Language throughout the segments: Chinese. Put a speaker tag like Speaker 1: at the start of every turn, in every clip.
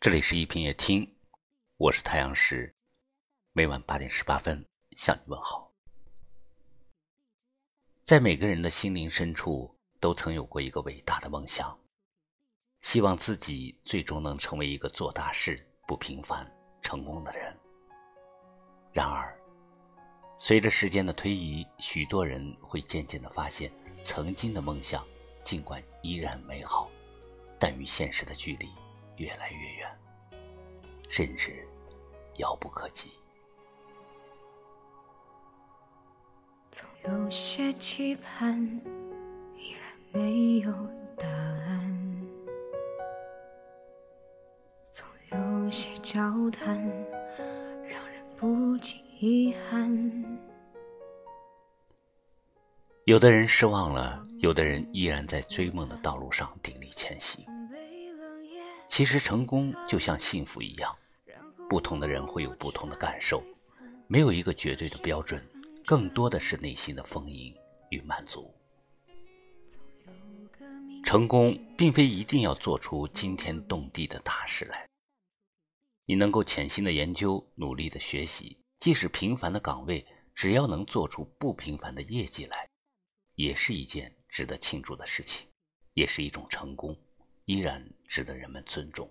Speaker 1: 这里是一品夜听，我是太阳石，每晚八点十八分向你问好。在每个人的心灵深处，都曾有过一个伟大的梦想，希望自己最终能成为一个做大事、不平凡、成功的人。然而，随着时间的推移，许多人会渐渐的发现，曾经的梦想尽管依然美好，但与现实的距离。越来越远，甚至遥不可及。
Speaker 2: 总有些期盼，依然没有答案；总有些交谈，让人不禁遗憾。
Speaker 1: 有的人失望了，有的人依然在追梦的道路上鼎力前行。其实成功就像幸福一样，不同的人会有不同的感受，没有一个绝对的标准，更多的是内心的丰盈与满足。成功并非一定要做出惊天动地的大事来，你能够潜心的研究，努力的学习，即使平凡的岗位，只要能做出不平凡的业绩来，也是一件值得庆祝的事情，也是一种成功。依然值得人们尊重。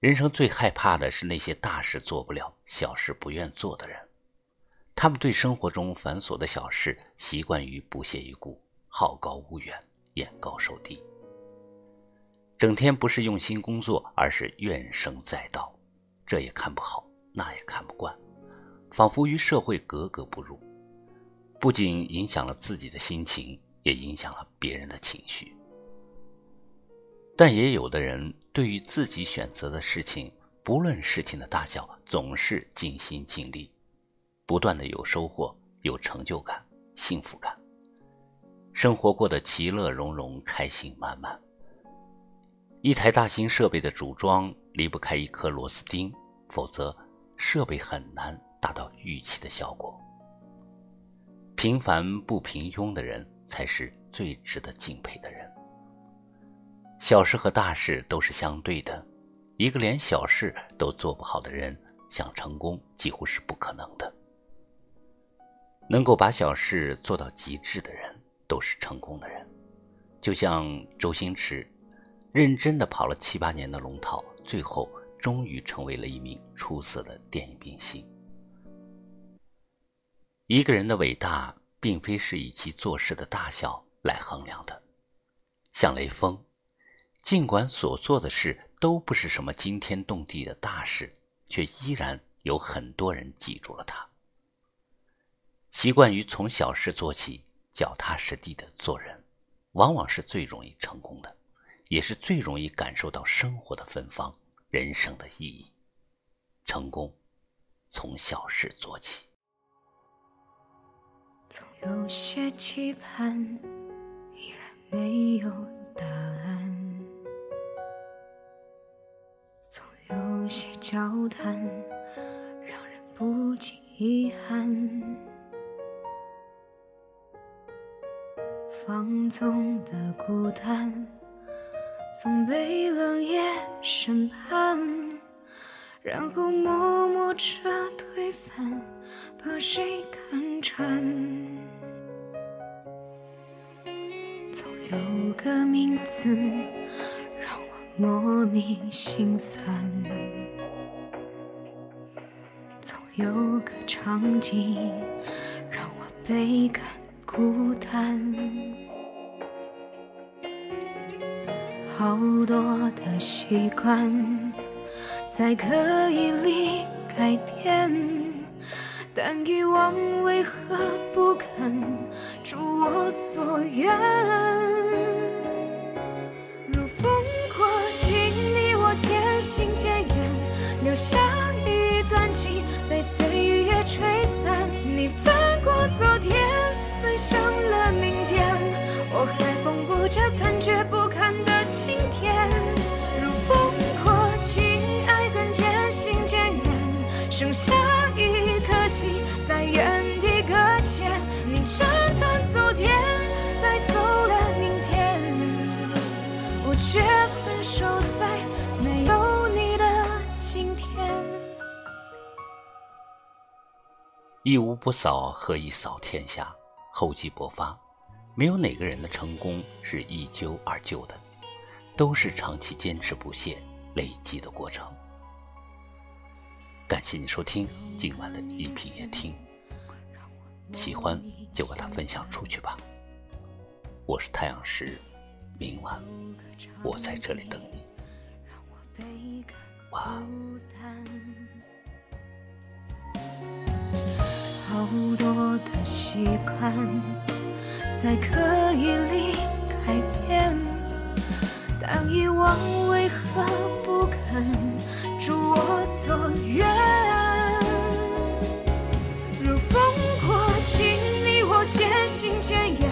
Speaker 1: 人生最害怕的是那些大事做不了、小事不愿做的人。他们对生活中繁琐的小事习惯于不屑一顾，好高骛远，眼高手低。整天不是用心工作，而是怨声载道，这也看不好，那也看不惯，仿佛与社会格格不入，不仅影响了自己的心情，也影响了别人的情绪。但也有的人对于自己选择的事情，不论事情的大小，总是尽心尽力，不断的有收获、有成就感、幸福感，生活过得其乐融融、开心满满。一台大型设备的组装离不开一颗螺丝钉，否则设备很难达到预期的效果。平凡不平庸的人，才是最值得敬佩的人。小事和大事都是相对的，一个连小事都做不好的人，想成功几乎是不可能的。能够把小事做到极致的人，都是成功的人。就像周星驰，认真的跑了七八年的龙套，最后终于成为了一名出色的电影明星。一个人的伟大，并非是以其做事的大小来衡量的，像雷锋。尽管所做的事都不是什么惊天动地的大事，却依然有很多人记住了他。习惯于从小事做起，脚踏实地的做人，往往是最容易成功的，也是最容易感受到生活的芬芳、人生的意义。成功，从小事做起。
Speaker 2: 总有些期盼，依然没有交谈，让人不禁遗憾。放纵的孤单，总被冷眼审判，然后默默着推翻，把谁看穿？总有个名字，让我莫名心酸。有个场景让我倍感孤单，好多的习惯在刻意里改变，但遗忘为何我还缝补着残缺不堪的今天。如风过境，爱恨渐行渐远，剩下一颗心在原地搁浅。你斩断昨天，带走了明天。我却困守在没有你的今天。
Speaker 1: 一无不扫，何以扫天下？厚积薄发，没有哪个人的成功是一蹴而就的，都是长期坚持不懈累积的过程。感谢你收听今晚的一品夜听，喜欢就把它分享出去吧。我是太阳石，明晚我在这里等你。晚安。
Speaker 2: 好多的习惯在刻意里改变，但遗忘为何不肯如我所愿？如风过境，你我渐行渐远，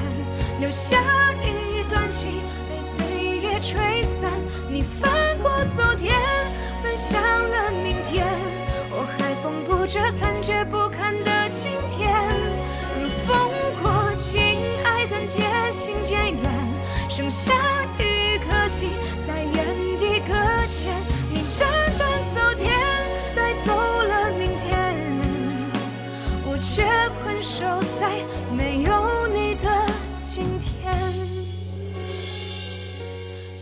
Speaker 2: 留下一段情被岁月吹散。你翻过昨天，奔向了明天，我还缝补着残缺不堪的。